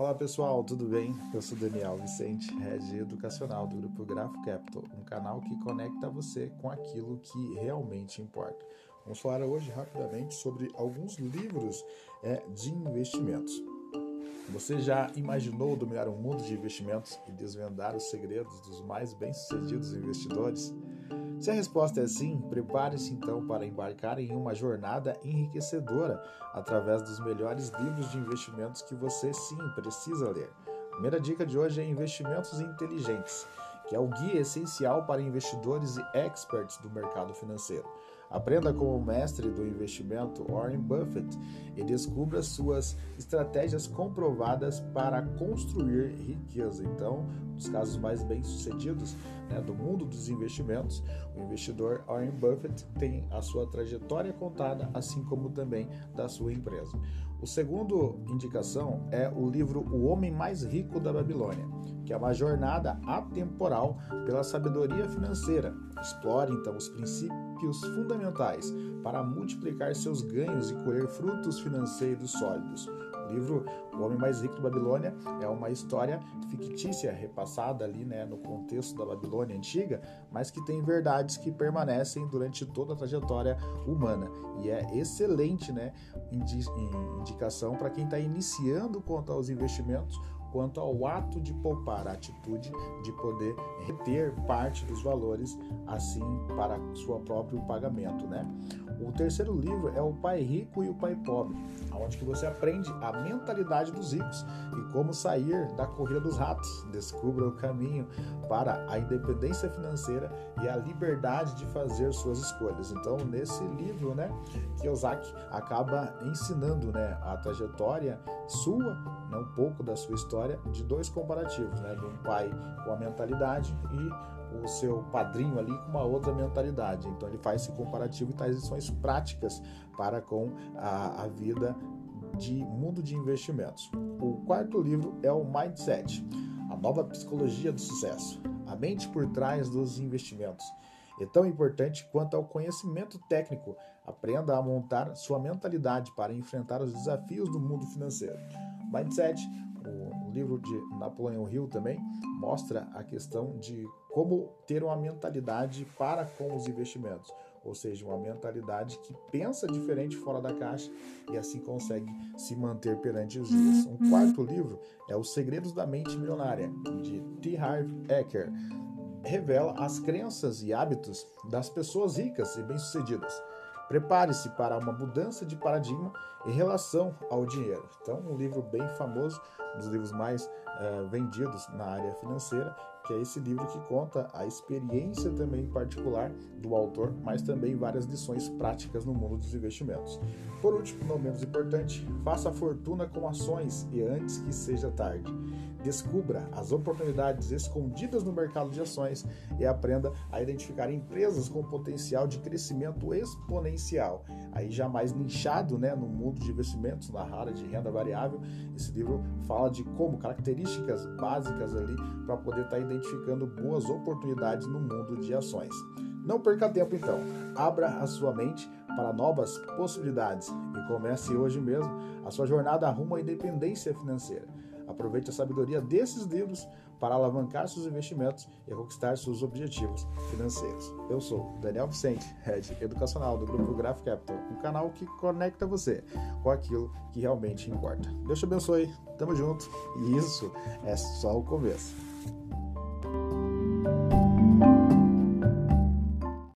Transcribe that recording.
Olá pessoal, tudo bem? Eu sou Daniel Vicente, Head Educacional do Grupo Grafo Capital, um canal que conecta você com aquilo que realmente importa. Vamos falar hoje rapidamente sobre alguns livros é, de investimentos. Você já imaginou dominar o um mundo de investimentos e desvendar os segredos dos mais bem-sucedidos investidores? Se a resposta é sim, prepare-se então para embarcar em uma jornada enriquecedora através dos melhores livros de investimentos que você sim precisa ler. A primeira dica de hoje é Investimentos Inteligentes, que é o guia essencial para investidores e experts do mercado financeiro. Aprenda com o mestre do investimento, Warren Buffett, e descubra suas estratégias comprovadas para construir riqueza. Então, dos casos mais bem-sucedidos né, do mundo dos investimentos, o investidor Warren Buffett tem a sua trajetória contada, assim como também da sua empresa. O segundo indicação é o livro O Homem Mais Rico da Babilônia, que é uma jornada atemporal pela sabedoria financeira. Explore então os princípios fundamentais para multiplicar seus ganhos e colher frutos financeiros sólidos livro O Homem Mais Rico da Babilônia é uma história fictícia repassada ali né, no contexto da Babilônia antiga, mas que tem verdades que permanecem durante toda a trajetória humana. E é excelente né, indicação para quem está iniciando quanto aos investimentos quanto ao ato de poupar, a atitude de poder reter parte dos valores assim para seu próprio pagamento, né? O terceiro livro é O Pai Rico e o Pai Pobre, onde que você aprende a mentalidade dos ricos e como sair da corrida dos ratos. Descubra o caminho para a independência financeira e a liberdade de fazer suas escolhas. Então, nesse livro, né, Kiyosaki acaba ensinando, né, a trajetória sua, né, um pouco da sua história de dois comparativos, né, de um pai com a mentalidade e o seu padrinho ali com uma outra mentalidade. Então ele faz esse comparativo e traz lições práticas para com a, a vida de mundo de investimentos. O quarto livro é o Mindset, a nova psicologia do sucesso, a mente por trás dos investimentos. É tão importante quanto ao conhecimento técnico. Aprenda a montar sua mentalidade para enfrentar os desafios do mundo financeiro. Mindset, o livro de Napoleão Hill também, mostra a questão de como ter uma mentalidade para com os investimentos, ou seja, uma mentalidade que pensa diferente fora da caixa e assim consegue se manter perante os dias. Um quarto livro é Os Segredos da Mente Milionária, de T. Harv Eker. Revela as crenças e hábitos das pessoas ricas e bem-sucedidas. Prepare-se para uma mudança de paradigma em relação ao dinheiro. Então, um livro bem famoso, um dos livros mais uh, vendidos na área financeira, que é esse livro que conta a experiência também particular do autor, mas também várias lições práticas no mundo dos investimentos. Por último, não menos importante, faça fortuna com ações e antes que seja tarde. Descubra as oportunidades escondidas no mercado de ações e aprenda a identificar empresas com potencial de crescimento exponencial. Aí já mais nichado né, no mundo de investimentos, na área de renda variável, esse livro fala de como características básicas ali para poder estar tá identificando boas oportunidades no mundo de ações. Não perca tempo então, abra a sua mente para novas possibilidades e comece hoje mesmo a sua jornada rumo à independência financeira. Aproveite a sabedoria desses livros para alavancar seus investimentos e conquistar seus objetivos financeiros. Eu sou Daniel Vicente, Head Educacional do Grupo Graph Capital, um canal que conecta você com aquilo que realmente importa. Deus te abençoe, tamo junto e isso é só o começo.